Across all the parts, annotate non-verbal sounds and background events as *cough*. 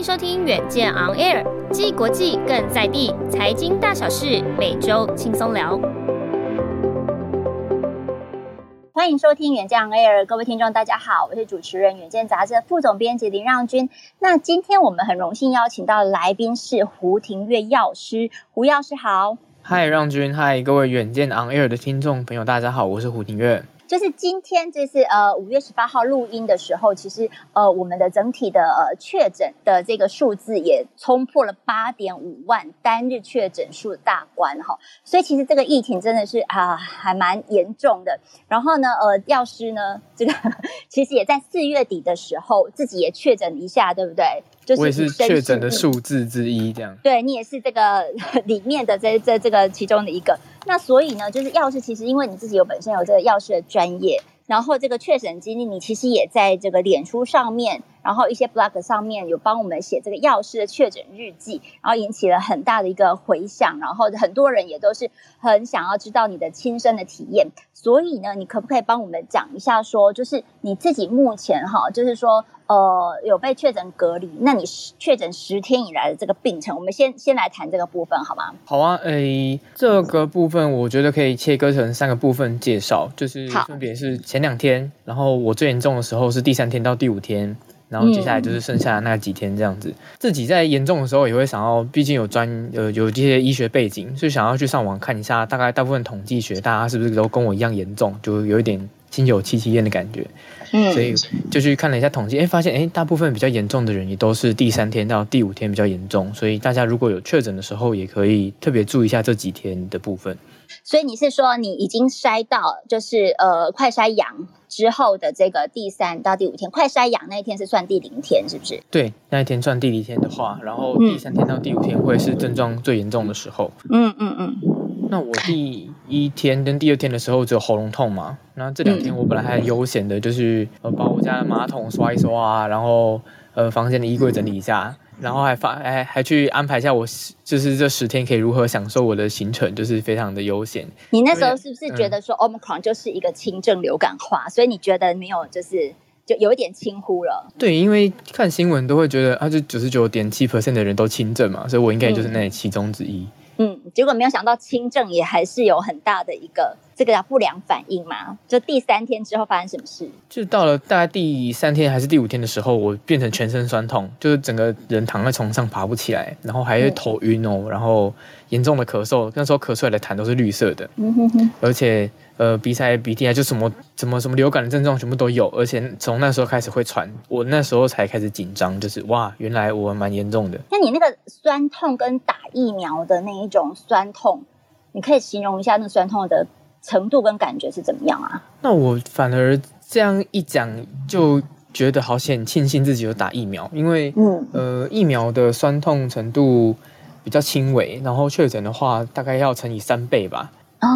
迎收听远见 On Air，既国际更在地，财经大小事每周轻松聊。欢迎收听远见 On Air，各位听众大家好，我是主持人远见杂志的副总编辑林让君。那今天我们很荣幸邀请到的来宾是胡庭月药师，胡药师好。嗨，让君，嗨，各位远见 On Air 的听众朋友大家好，我是胡廷岳。就是今天这是呃五月十八号录音的时候，其实呃我们的整体的呃确诊的这个数字也冲破了八点五万单日确诊数大关哈，所以其实这个疫情真的是啊还蛮严重的。然后呢呃药师呢这个 *laughs* 其实也在四月底的时候自己也确诊一下，对不对？就是、我也是确诊的数字之一，这样。对，你也是这个 *laughs* 里面的这这这个其中的一个。那所以呢，就是药师其实因为你自己有本身有这个药师的专业，然后这个确诊经历，你其实也在这个脸书上面，然后一些 blog 上面有帮我们写这个药师的确诊日记，然后引起了很大的一个回响，然后很多人也都是很想要知道你的亲身的体验。所以呢，你可不可以帮我们讲一下说，说就是你自己目前哈，就是说。呃，有被确诊隔离，那你确诊十天以来的这个病程，我们先先来谈这个部分好吗？好啊，诶，这个部分我觉得可以切割成三个部分介绍，就是分别是前两天，然后我最严重的时候是第三天到第五天，然后接下来就是剩下的那几天这样子。嗯、自己在严重的时候也会想要，毕竟有专呃有这些医学背景，所以想要去上网看一下，大概大部分统计学大家是不是都跟我一样严重，就有一点心有戚戚焉的感觉。嗯，所以就去看了一下统计，哎，发现哎，大部分比较严重的人也都是第三天到第五天比较严重，所以大家如果有确诊的时候，也可以特别注意一下这几天的部分。所以你是说你已经筛到，就是呃快筛阳之后的这个第三到第五天，快筛阳那一天是算第零天，是不是？对，那一天算第零天的话，然后第三天到第五天会是症状最严重的时候。嗯嗯嗯。那我第一天跟第二天的时候只有喉咙痛嘛，那这两天我本来还悠闲的，就是呃把我家的马桶刷一刷啊，然后呃房间的衣柜整理一下，然后还发还还去安排一下我就是这十天可以如何享受我的行程，就是非常的悠闲。你那时候是不是觉得说 Omicron 就是一个轻症流感化，嗯、所以你觉得没有就是就有一点轻忽了？对，因为看新闻都会觉得啊，就九十九点七 percent 的人都轻症嘛，所以我应该就是那其中之一。嗯嗯，结果没有想到轻症也还是有很大的一个这个叫不良反应嘛。就第三天之后发生什么事？就到了大概第三天还是第五天的时候，我变成全身酸痛，就是整个人躺在床上爬不起来，然后还会头晕哦，然后严重的咳嗽，那时候咳出来的痰都是绿色的，嗯哼哼，而且。呃，鼻塞、鼻涕啊，就什么什么什么流感的症状全部都有，而且从那时候开始会传，我那时候才开始紧张，就是哇，原来我蛮严重的。那你那个酸痛跟打疫苗的那一种酸痛，你可以形容一下那酸痛的程度跟感觉是怎么样啊？那我反而这样一讲，就觉得好险，庆幸自己有打疫苗，因为嗯呃，疫苗的酸痛程度比较轻微，然后确诊的话大概要乘以三倍吧。哦。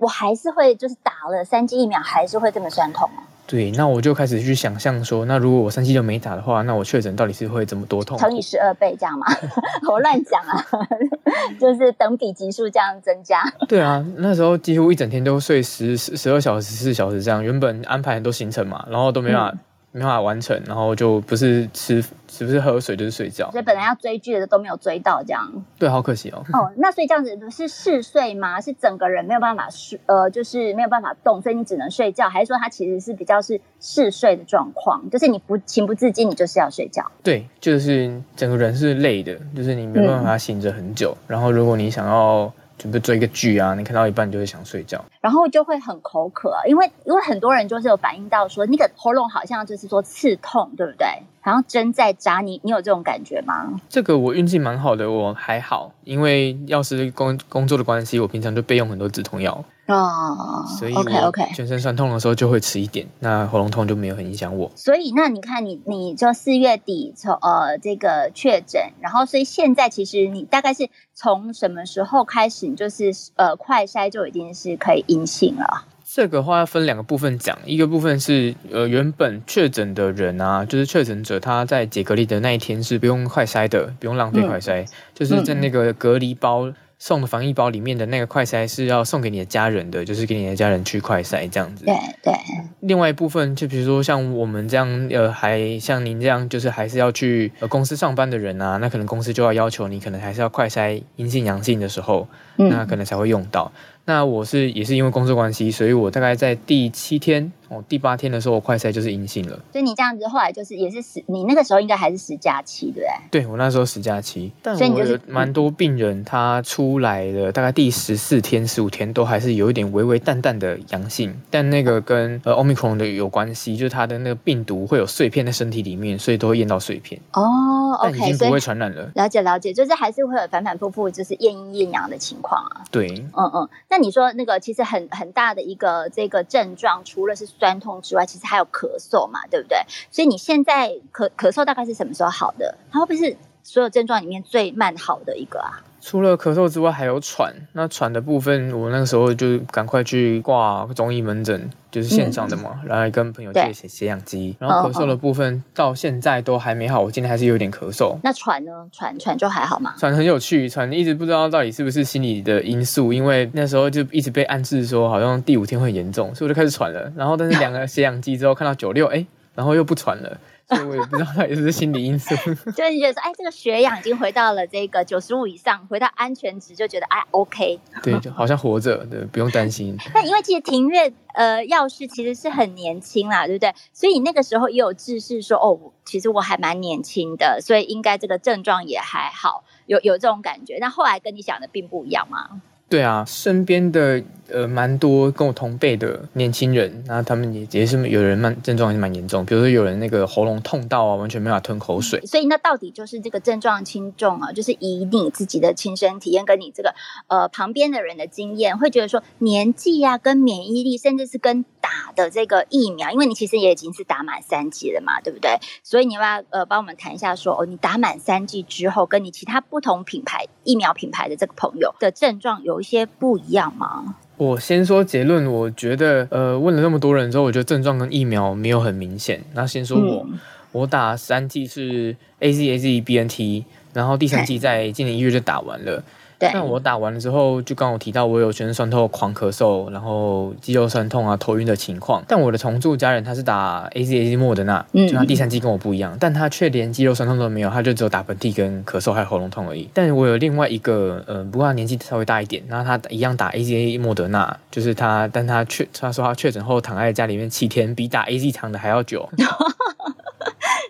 我还是会，就是打了三剂疫苗，还是会这么酸痛。对，那我就开始去想象说，那如果我三期就没打的话，那我确诊到底是会怎么多痛？乘以十二倍这样吗？*laughs* 我乱讲啊，*laughs* 就是等比级数这样增加。对啊，那时候几乎一整天都睡十十十二小时、十四小时这样，原本安排很多行程嘛，然后都没办法。嗯没办法完成，然后就不是吃，是不是喝水就是睡觉。所以本来要追剧的都没有追到，这样。对，好可惜哦。哦，那所以这样子是嗜睡吗？是整个人没有办法睡，呃，就是没有办法动，所以你只能睡觉，还是说它其实是比较是嗜睡的状况？就是你不情不自禁，你就是要睡觉。对，就是整个人是累的，就是你没办法醒着很久。嗯、然后如果你想要。准备追个剧啊，你看到一半就会想睡觉，然后就会很口渴，因为因为很多人就是有反映到说那个喉咙好像就是说刺痛，对不对？然后针在扎你，你有这种感觉吗？这个我运气蛮好的，我还好，因为要是工工作的关系，我平常就备用很多止痛药。哦，所以 OK OK，全身酸痛的时候就会吃一点，那喉咙痛就没有很影响我。所以那你看你，你就四月底从呃这个确诊，然后所以现在其实你大概是从什么时候开始，你就是呃快筛就已经是可以阴性了？这个话要分两个部分讲，一个部分是呃原本确诊的人啊，就是确诊者他在解隔离的那一天是不用快筛的，不用浪费快筛，嗯、就是在那个隔离包。送的防疫包里面的那个快筛是要送给你的家人的，就是给你的家人去快筛这样子。对对。另外一部分，就比如说像我们这样，呃，还像您这样，就是还是要去呃公司上班的人啊，那可能公司就要要求你，可能还是要快筛阴性阳性的时候，嗯、那可能才会用到。那我是也是因为工作关系，所以我大概在第七天哦，第八天的时候，我快筛就是阴性了。所以你这样子后来就是也是十，你那个时候应该还是十加七，对不对？对，我那时候十假期，但我有蛮多病人他出来的大概第十四天、十五天都还是有一点微微淡淡的阳性，但那个跟呃 Omicron 的有关系，就是它的那个病毒会有碎片在身体里面，所以都会验到碎片。哦，OK，但已经不会传染了。了解了解，就是还是会有反反复复，就是验阴验阳的情况啊。对，嗯嗯。那你说那个其实很很大的一个这个症状，除了是酸痛之外，其实还有咳嗽嘛，对不对？所以你现在咳咳嗽大概是什么时候好的？它会不会是所有症状里面最慢好的一个啊？除了咳嗽之外，还有喘。那喘的部分，我那个时候就赶快去挂中医门诊，就是线上的嘛，然后跟朋友借血血氧机。然后咳嗽的部分到现在都还没好，我今天还是有点咳嗽。那喘呢？喘喘就还好吗？喘很有趣，喘一直不知道到底是不是心理的因素，因为那时候就一直被暗示说好像第五天会严重，所以我就开始喘了。然后但是两个血氧机之后看到九六，哎，然后又不喘了。所以我也不知道它也是心理因素，*laughs* 就是你觉得说，哎，这个血氧已经回到了这个九十五以上，回到安全值，就觉得哎，OK，对，就好像活着，对，不用担心。那因为其实庭院呃药师其实是很年轻啦，对不对？所以那个时候也有自视说，哦，其实我还蛮年轻的，所以应该这个症状也还好，有有这种感觉。那后来跟你想的并不一样吗？对啊，身边的呃蛮多跟我同辈的年轻人，那他们也也是有人蛮症状也是蛮严重，比如说有人那个喉咙痛到啊，完全没法吞口水。所以那到底就是这个症状轻重啊，就是以你自己的亲身体验跟你这个呃旁边的人的经验，会觉得说年纪啊跟免疫力，甚至是跟打的这个疫苗，因为你其实也已经是打满三剂了嘛，对不对？所以你要不要呃帮我们谈一下说，哦，你打满三剂之后，跟你其他不同品牌疫苗品牌的这个朋友的症状有一些不一样吗？我先说结论，我觉得呃问了那么多人之后，我觉得症状跟疫苗没有很明显。那先说我，嗯、我打三剂是 AZ AZ-BNT，然后第三剂在今年一月就打完了。那我打完了之后，就刚我提到我有全身酸痛、狂咳嗽，然后肌肉酸痛啊、头晕的情况。但我的同住家人他是打 AZAZ 莫德纳，就他第三剂跟我不一样，嗯、但他却连肌肉酸痛都没有，他就只有打喷嚏跟咳嗽还有喉咙痛而已。但我有另外一个，呃，不过他年纪稍微大一点，然后他一样打 AZA 莫德纳，就是他，但他确他说他确诊后躺在家里面七天，比打 AZ 长的还要久。*laughs*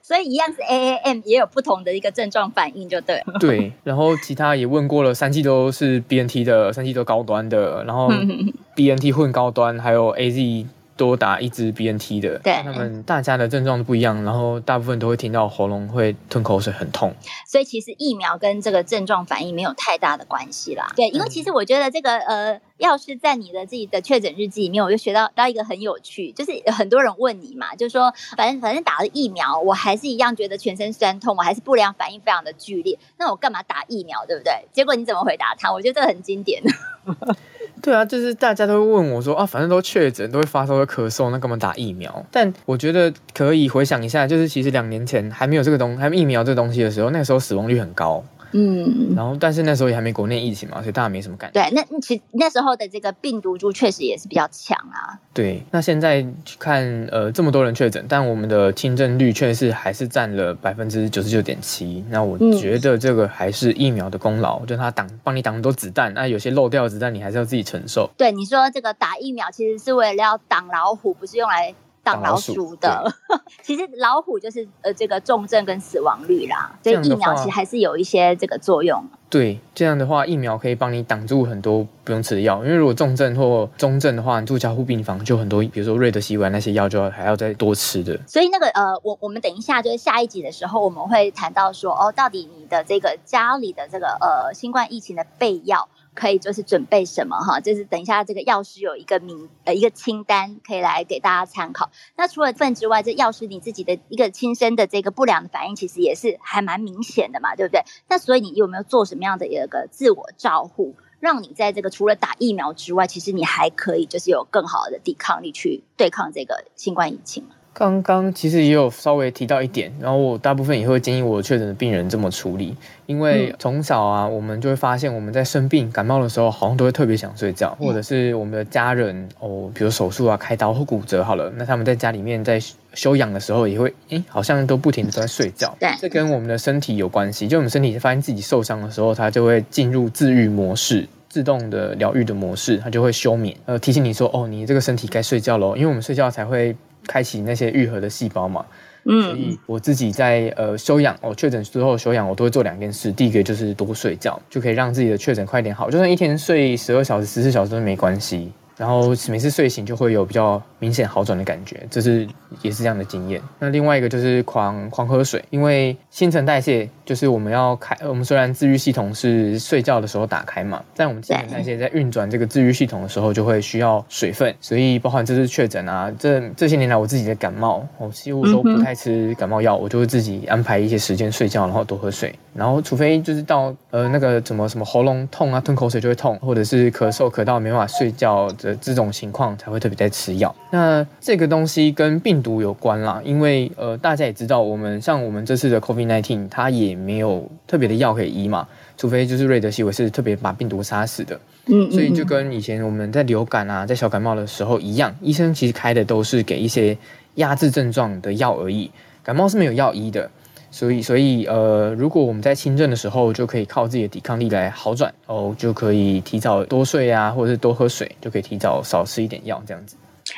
所以一样是 AAM，也有不同的一个症状反应，就对。对，然后其他也问过了，三季都是 BNT 的，三季都高端的，然后 *laughs* BNT 混高端，还有 AZ。多打一支 BNT 的，对，他们大家的症状都不一样，然后大部分都会听到喉咙会吞口水很痛，所以其实疫苗跟这个症状反应没有太大的关系啦。对，因为其实我觉得这个呃，要是在你的自己的确诊日记里面，我就学到到一个很有趣，就是很多人问你嘛，就是说反正反正打了疫苗，我还是一样觉得全身酸痛，我还是不良反应非常的剧烈，那我干嘛打疫苗，对不对？结果你怎么回答他？我觉得这个很经典。*laughs* 对啊，就是大家都会问我说啊，反正都确诊，都会发烧、会咳嗽，那干嘛打疫苗？但我觉得可以回想一下，就是其实两年前还没有这个东，还没疫苗这个东西的时候，那个时候死亡率很高。嗯，然后但是那时候也还没国内疫情嘛，所以大家没什么感觉。对，那其实那时候的这个病毒株确实也是比较强啊。对，那现在去看呃这么多人确诊，但我们的轻症率却是还是占了百分之九十九点七。那我觉得这个还是疫苗的功劳，嗯、就它挡帮你挡很多子弹，那有些漏掉的子弹你还是要自己承受。对，你说这个打疫苗其实是为了要挡老虎，不是用来挡老鼠的。*laughs* 其实老虎就是呃这个重症跟死亡率啦，所以疫苗其实还是有一些这个作用。对，这样的话疫苗可以帮你挡住很多不用吃的药，因为如果重症或中症的话，你住加护病房就很多，比如说瑞德西韦那些药就要还要再多吃的。所以那个呃，我我们等一下就是下一集的时候，我们会谈到说哦，到底你的这个家里的这个呃新冠疫情的备药。可以就是准备什么哈，就是等一下这个药师有一个名呃一个清单可以来给大家参考。那除了份之外，这药师你自己的一个亲身的这个不良的反应，其实也是还蛮明显的嘛，对不对？那所以你有没有做什么样的一个自我照护，让你在这个除了打疫苗之外，其实你还可以就是有更好的抵抗力去对抗这个新冠疫情？刚刚其实也有稍微提到一点，然后我大部分也会建议我确诊的病人这么处理，因为从小啊，我们就会发现我们在生病感冒的时候，好像都会特别想睡觉，或者是我们的家人哦，比如手术啊、开刀或骨折好了，那他们在家里面在休养的时候，也会诶，好像都不停的都在睡觉。对，这跟我们的身体有关系，就我们身体发现自己受伤的时候，它就会进入自愈模式。自动的疗愈的模式，它就会休眠，呃，提醒你说，哦，你这个身体该睡觉喽，因为我们睡觉才会开启那些愈合的细胞嘛。嗯，所以我自己在呃休养，我确诊之后休养，我都会做两件事，第一个就是多睡觉，就可以让自己的确诊快点好，就算一天睡十二小时、十四小时都没关系。然后每次睡醒就会有比较明显好转的感觉，这是也是这样的经验。那另外一个就是狂狂喝水，因为新陈代谢就是我们要开，我们虽然自愈系统是睡觉的时候打开嘛，但我们新陈代谢在运转这个自愈系统的时候就会需要水分，所以包含这次确诊啊，这这些年来我自己的感冒，我几乎都不太吃感冒药，我就会自己安排一些时间睡觉，然后多喝水，然后除非就是到呃那个什么什么喉咙痛啊，吞口水就会痛，或者是咳嗽咳到没办法睡觉。的这种情况才会特别在吃药。那这个东西跟病毒有关啦，因为呃大家也知道，我们像我们这次的 COVID-19，它也没有特别的药可以医嘛，除非就是瑞德西韦是特别把病毒杀死的。嗯，所以就跟以前我们在流感啊，在小感冒的时候一样，医生其实开的都是给一些压制症状的药而已，感冒是没有药医的。所以，所以，呃，如果我们在轻症的时候，就可以靠自己的抵抗力来好转，哦，就可以提早多睡啊，或者是多喝水，就可以提早少吃一点药，这样子。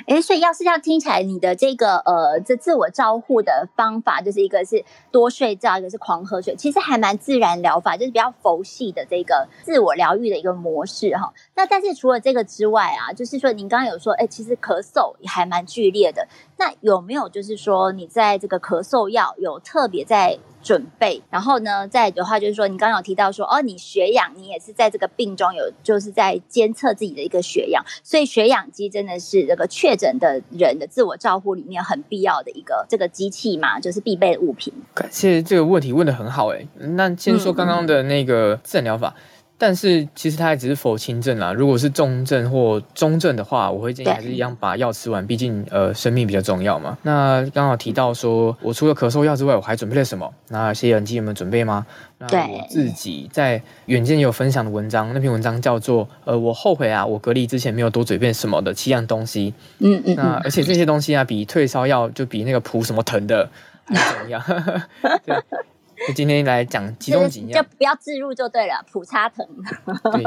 哎，所以要是这样听起来，你的这个呃，这自我照护的方法，就是一个是多睡觉，一个是狂喝水，其实还蛮自然疗法，就是比较佛系的这个自我疗愈的一个模式哈。那但是除了这个之外啊，就是说您刚刚有说，哎，其实咳嗽也还蛮剧烈的。那有没有就是说你在这个咳嗽药有特别在准备？然后呢，再的话就是说，你刚刚有提到说，哦，你血氧，你也是在这个病中有就是在监测自己的一个血氧，所以血氧机真的是这个确诊的人的自我照护里面很必要的一个这个机器嘛，就是必备的物品。感谢这个问题问的很好哎，那先说刚刚的那个自然疗法。但是其实它还只是否轻症啦。如果是重症或中症的话，我会建议还是一样把药吃完，毕竟呃生命比较重要嘛。那刚好提到说，我除了咳嗽药之外，我还准备了什么？那些人机有没有准备吗？那我自己在远见也有分享的文章，那篇文章叫做呃我后悔啊，我隔离之前没有多准备什么的七样东西。嗯嗯。那而且这些东西啊，比退烧药就比那个普什么疼的还重要。对。*laughs* 我今天来讲其中几样，就不要置入就对了。普差疼，对，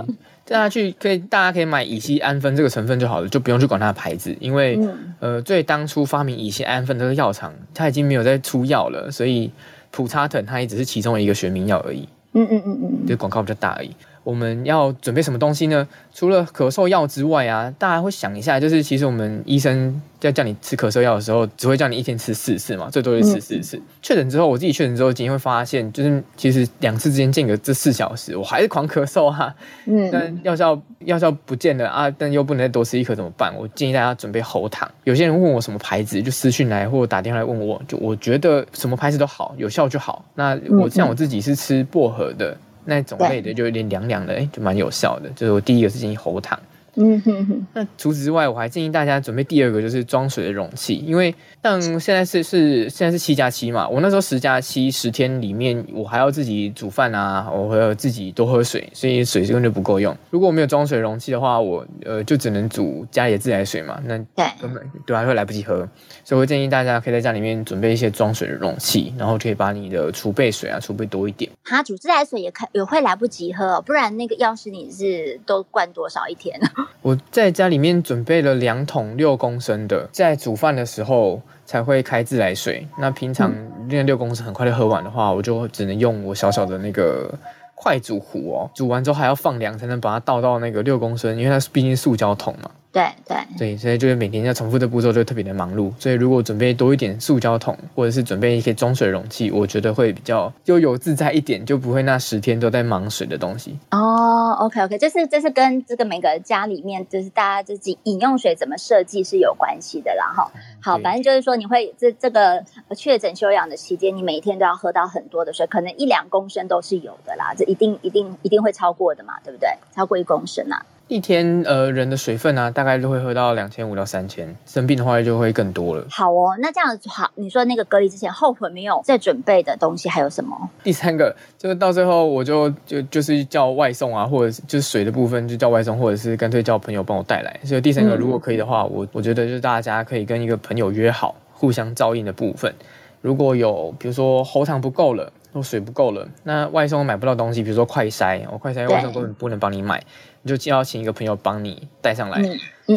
大家去可以，大家可以买乙烯胺酚这个成分就好了，就不用去管它的牌子，因为、嗯、呃，最当初发明乙烯胺酚这个药厂，它已经没有在出药了，所以普差疼它也只是其中一个学名药而已。嗯嗯嗯嗯，就广告比较大而已。我们要准备什么东西呢？除了咳嗽药之外啊，大家会想一下，就是其实我们医生在叫你吃咳嗽药的时候，只会叫你一天吃四次嘛，最多就吃四次。确诊之后，我自己确诊之后，今天会发现，就是其实两次之间间隔这四小时，我还是狂咳嗽哈、啊。嗯，*laughs* 但药效药效不见了啊，但又不能再多吃一颗怎么办？我建议大家准备喉糖。有些人问我什么牌子，就私讯来或者打电话来问我，就我觉得什么牌子都好，有效就好。那我像我自己是吃薄荷的。那种类的就有点凉凉的，哎，就蛮有效的。就是我第一个是建议喉糖。嗯哼哼。那除此之外，我还建议大家准备第二个，就是装水的容器，因为像现在是是现在是七加七嘛，我那时候十加七十天里面，我还要自己煮饭啊，我还要自己多喝水，所以水根本就不够用。如果我没有装水容器的话，我呃就只能煮家里的自来水嘛，那根本对还会来不及喝。所以我会建议大家可以在家里面准备一些装水的容器，然后可以把你的储备水啊储备多一点。哈，煮自来水也可也会来不及喝，不然那个要是你是都灌多少一天？我在家里面准备了两桶六公升的，在煮饭的时候才会开自来水。那平常那六公升很快就喝完的话，我就只能用我小小的那个快煮壶哦，煮完之后还要放凉才能把它倒到那个六公升，因为它毕竟塑胶桶嘛。对对对，所以就是每天要重复的步骤，就特别的忙碌。所以如果准备多一点塑胶桶，或者是准备一些装水容器，我觉得会比较悠游自在一点，就不会那十天都在忙水的东西。哦，OK OK，这是这是跟这个每个家里面就是大家自己饮用水怎么设计是有关系的啦。哈，好，反正就是说你会这这个确诊休养的期间，你每天都要喝到很多的水，可能一两公升都是有的啦。这一定一定一定会超过的嘛，对不对？超过一公升啊。一天，呃，人的水分啊，大概都会喝到两千五到三千，生病的话就会更多了。好哦，那这样子好，你说那个隔离之前后悔没有再准备的东西还有什么？第三个就是到最后我就就就是叫外送啊，或者是就是水的部分就叫外送，或者是干脆叫朋友帮我带来。所以第三个如果可以的话，嗯、我我觉得就是大家可以跟一个朋友约好，互相照应的部分。如果有比如说喉糖不够了，或水不够了，那外送买不到东西，比如说快筛，我快筛外送根本不能帮你买。你就要请一个朋友帮你带上来。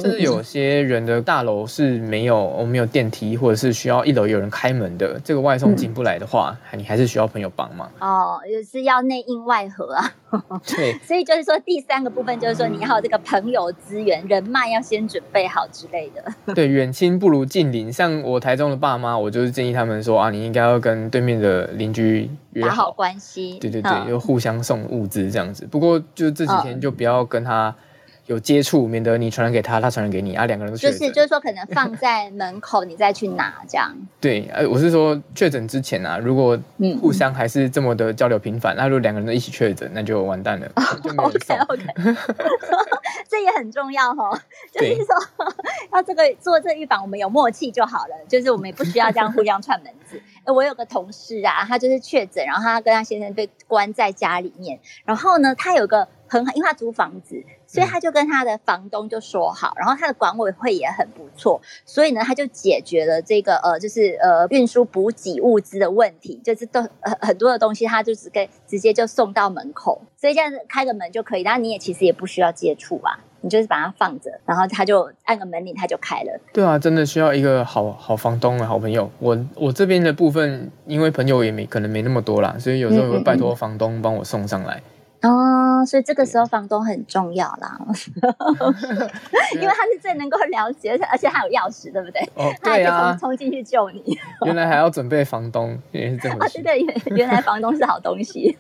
甚至有些人的大楼是没有，我没有电梯，或者是需要一楼有人开门的，这个外送进不来的话，你还是需要朋友帮忙。哦，也是要内应外合啊。对，*laughs* 所以就是说第三个部分就是说你要这个朋友资源、人脉要先准备好之类的。对，远亲不如近邻。像我台中的爸妈，我就是建议他们说啊，你应该要跟对面的邻居约好关系。对对对，就互相送物资这样子。不过就这几天就不要跟他。有接触，免得你传染给他，他传染给你啊，两个人都。就是就是说，可能放在门口，你再去拿这样。对，呃，我是说确诊之前啊，如果互相还是这么的交流频繁，那、嗯、如果两个人都一起确诊，那就完蛋了。*laughs* OK OK，*laughs* 这也很重要哈、哦，就是说要这个做这预防，我们有默契就好了，就是我们也不需要这样互相串门子。我有个同事啊，他就是确诊，然后他跟他先生被关在家里面，然后呢，他有个。很好，因为他租房子，所以他就跟他的房东就说好，然后他的管委会也很不错，所以呢，他就解决了这个呃，就是呃运输补给物资的问题，就是都很很多的东西，他就只给直接就送到门口，所以这样子开个门就可以，然后你也其实也不需要接触啊，你就是把它放着，然后他就按个门铃，他就开了。对啊，真的需要一个好好房东啊好朋友。我我这边的部分，因为朋友也没可能没那么多啦，所以有时候会拜托房东帮我送上来。嗯嗯哦，所以这个时候房东很重要啦，*laughs* 因为他是最能够了解，而且他有钥匙，对不对？哦，*laughs* 对啊，冲进去救你。*laughs* 原来还要准备房东，也是这么。啊，对对，原原来房东是好东西。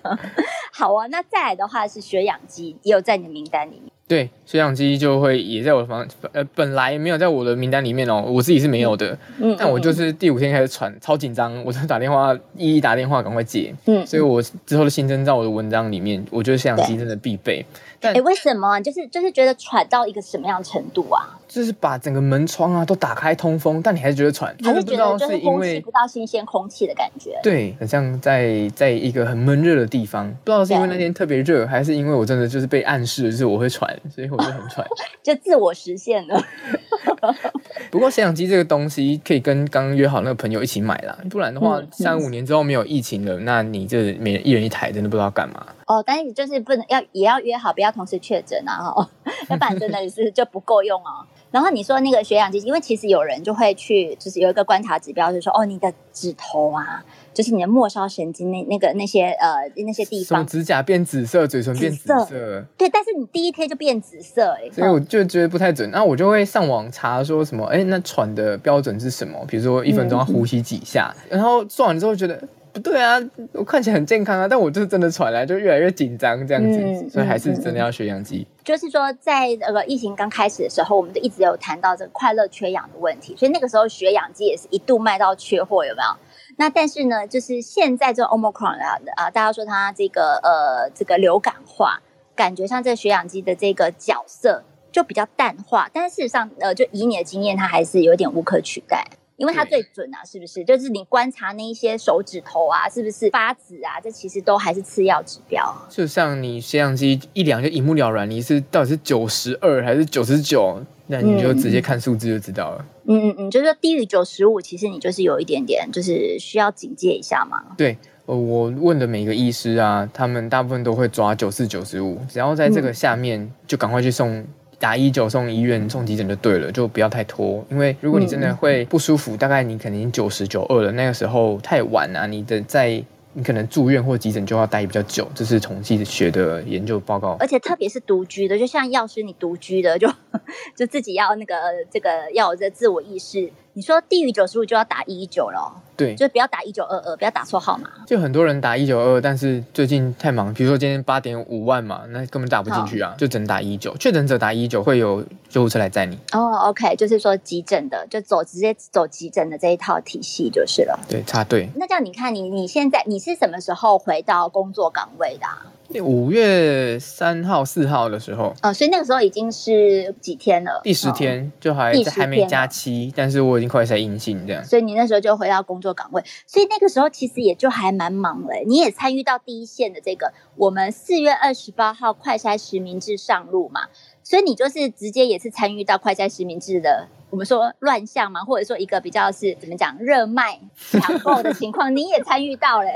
好啊，那再来的话是血氧机，也有在你的名单里面。对，血氧机就会也在我的房，呃，本来没有在我的名单里面哦，我自己是没有的。嗯，但我就是第五天开始喘，超紧张，我就打电话，一一打电话赶快接。嗯，所以我之后的新增在我的文章里面，我觉得血氧机真的必备。哎，为什么？就是就是觉得喘到一个什么样程度啊？就是把整个门窗啊都打开通风，但你还是觉得喘，还是觉得就是因为吸不到新鲜空气的感觉。对，很像在在一个很闷热的地方，不知道是因为那天特别热，还是因为我真的就是被暗示就是我会喘，所以我就很喘，*laughs* 就自我实现了。*laughs* 不过摄像机这个东西可以跟刚刚约好那个朋友一起买啦，不然的话三五年之后没有疫情了，那你这每人一人一台，真的不知道干嘛。哦，但是就是不能要也要约好，不要同时确诊啊！哈，*laughs* 要不然真的是就不够用哦。然后你说那个血氧机，因为其实有人就会去，就是有一个观察指标，就是说哦，你的指头啊，就是你的末梢神经那那个那些呃那些地方，指甲变紫色，嘴唇变紫色，对，但是你第一天就变紫色，哎，所以我就觉得不太准。那我就会上网查说什么，哎，那喘的标准是什么？比如说一分钟要呼吸几下，嗯、然后做完之后觉得。不对啊，我看起来很健康啊，但我就是真的喘来，就越来越紧张这样子，嗯、所以还是真的要学氧机。就是说，在那个疫情刚开始的时候，我们就一直有谈到这个快乐缺氧的问题，所以那个时候学氧机也是一度卖到缺货，有没有？那但是呢，就是现在这个 Omicron 啊，啊，大家说它这个呃这个流感化，感觉上这个血氧机的这个角色就比较淡化，但是事实上呃，就以你的经验，它还是有点无可取代。因为它最准啊，是不是？就是你观察那一些手指头啊，是不是发紫啊？这其实都还是次要指标。就像你摄像机一量就一目了然，你是到底是九十二还是九十九？那你就直接看数字就知道了。嗯嗯嗯，就是低于九十五，其实你就是有一点点，就是需要警戒一下嘛。对，呃，我问的每个医师啊，他们大部分都会抓九四九十五，只要在这个下面，就赶快去送。打一九送医院送急诊就对了，就不要太拖。因为如果你真的会不舒服，嗯、大概你肯定九十九二了，那个时候太晚啊，你的在。你可能住院或急诊就要待比较久，这是统计学的研究报告。而且特别是独居的，就像药师你独居的，就 *laughs* 就自己要那个这个要有这自我意识。你说低于九十五就要打一一九了，对，就不要打一九二二，不要打错号码。就很多人打一九二二，但是最近太忙，比如说今天八点五万嘛，那根本打不进去啊，就只能打一一九。确诊者打一一九会有救护车来载你。哦，OK，就是说急诊的就走直接走急诊的这一套体系就是了。对，插队。那这样你看你你现在你是什么时候回到工作岗位的啊？五月三号、四号的时候，哦，所以那个时候已经是几天了？第十天，哦、就还还没加期，但是我已经快筛阴性这样。所以你那时候就回到工作岗位，所以那个时候其实也就还蛮忙嘞。你也参与到第一线的这个，我们四月二十八号快筛实名制上路嘛，所以你就是直接也是参与到快筛实名制的，我们说乱象嘛，或者说一个比较是怎么讲热卖抢购的情况，你也参与到了。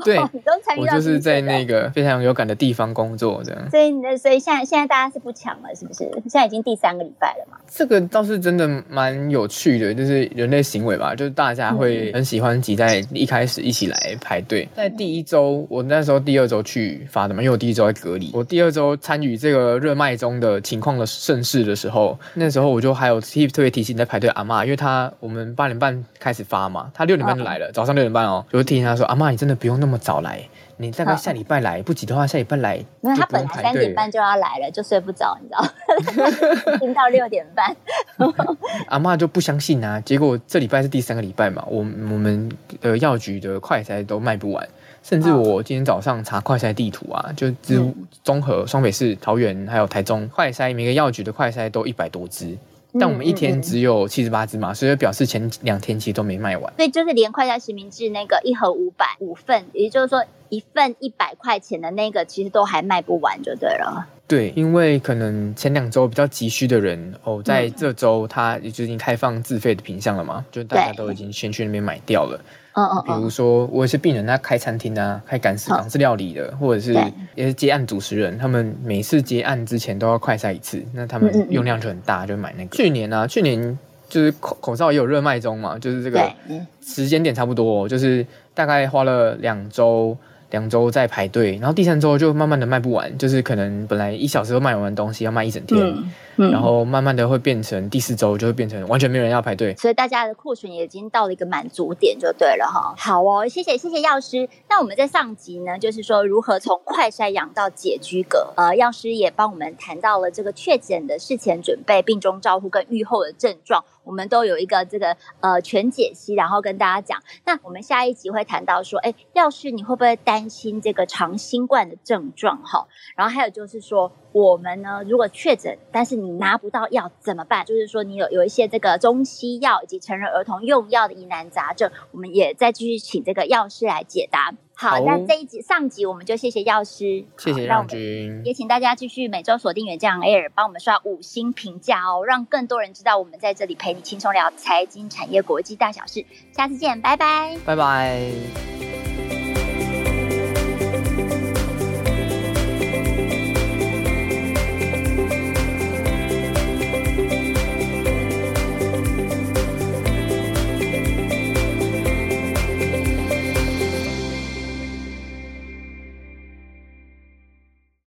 *laughs* 对，你都参与到，我就是在那个非常有感的地方工作，这样。所以，所以现在现在大家是不抢了，是不是？现在已经第三个礼拜了嘛。这个倒是真的蛮有趣的，就是人类行为吧，就是大家会很喜欢挤在一开始一起来排队。在第一周，我那时候第二周去发的嘛，因为我第一周在隔离，我第二周参与这个热卖中的情况的盛世的时候，那时候我就还有特别提醒在排队阿妈，因为他我们八点半开始发嘛，他六点半就来了，早上六点半哦，就提醒他说：“阿妈，你真的不用那么。”那么早来，你大概下礼拜来，不急的话，下礼拜来。因为他本来三点半就要来了，就睡不着，你知道？*laughs* 听到六点半，*laughs* 阿嬷就不相信啊。结果这礼拜是第三个礼拜嘛，我我们的药局的快筛都卖不完，甚至我今天早上查快筛地图啊，就只综合双北市、桃园还有台中快筛，每个药局的快筛都一百多支。但我们一天只有七十八支嘛，所以表示前两天其实都没卖完。所以就是连快家实名制那个一盒五百五份，也就是说一份一百块钱的那个，其实都还卖不完就对了。对，因为可能前两周比较急需的人哦，在这周他也就已经开放自费的品项了嘛，就大家都已经先去那边买掉了。嗯嗯，比如说我也是病人，他开餐厅啊，开港式港式料理的，哦、或者是也是接案主持人，他们每次接案之前都要快筛一次，那他们用量就很大，就买那个。去年啊，去年就是口口罩也有热卖中嘛，就是这个时间点差不多，就是大概花了两周。两周在排队，然后第三周就慢慢的卖不完，就是可能本来一小时都卖完的东西，要卖一整天，嗯嗯、然后慢慢的会变成第四周就会变成完全没有人要排队，所以大家的库存也已经到了一个满足点就对了哈。好哦，谢谢谢谢药师。那我们在上集呢，就是说如何从快筛阳到解居隔，呃，药师也帮我们谈到了这个确诊的事前准备、病中照护跟愈后的症状。我们都有一个这个呃全解析，然后跟大家讲。那我们下一集会谈到说，哎，药师你会不会担心这个长新冠的症状？哈，然后还有就是说，我们呢如果确诊，但是你拿不到药怎么办？就是说你有有一些这个中西药以及成人儿童用药的疑难杂症，我们也再继续请这个药师来解答。好，那这一集上集我们就谢谢药师，谢谢让君，也请大家继续每周锁定原匠 Air，帮我们刷五星评价哦，让更多人知道我们在这里陪你轻松聊财经、产业、国际大小事。下次见，拜拜，拜拜。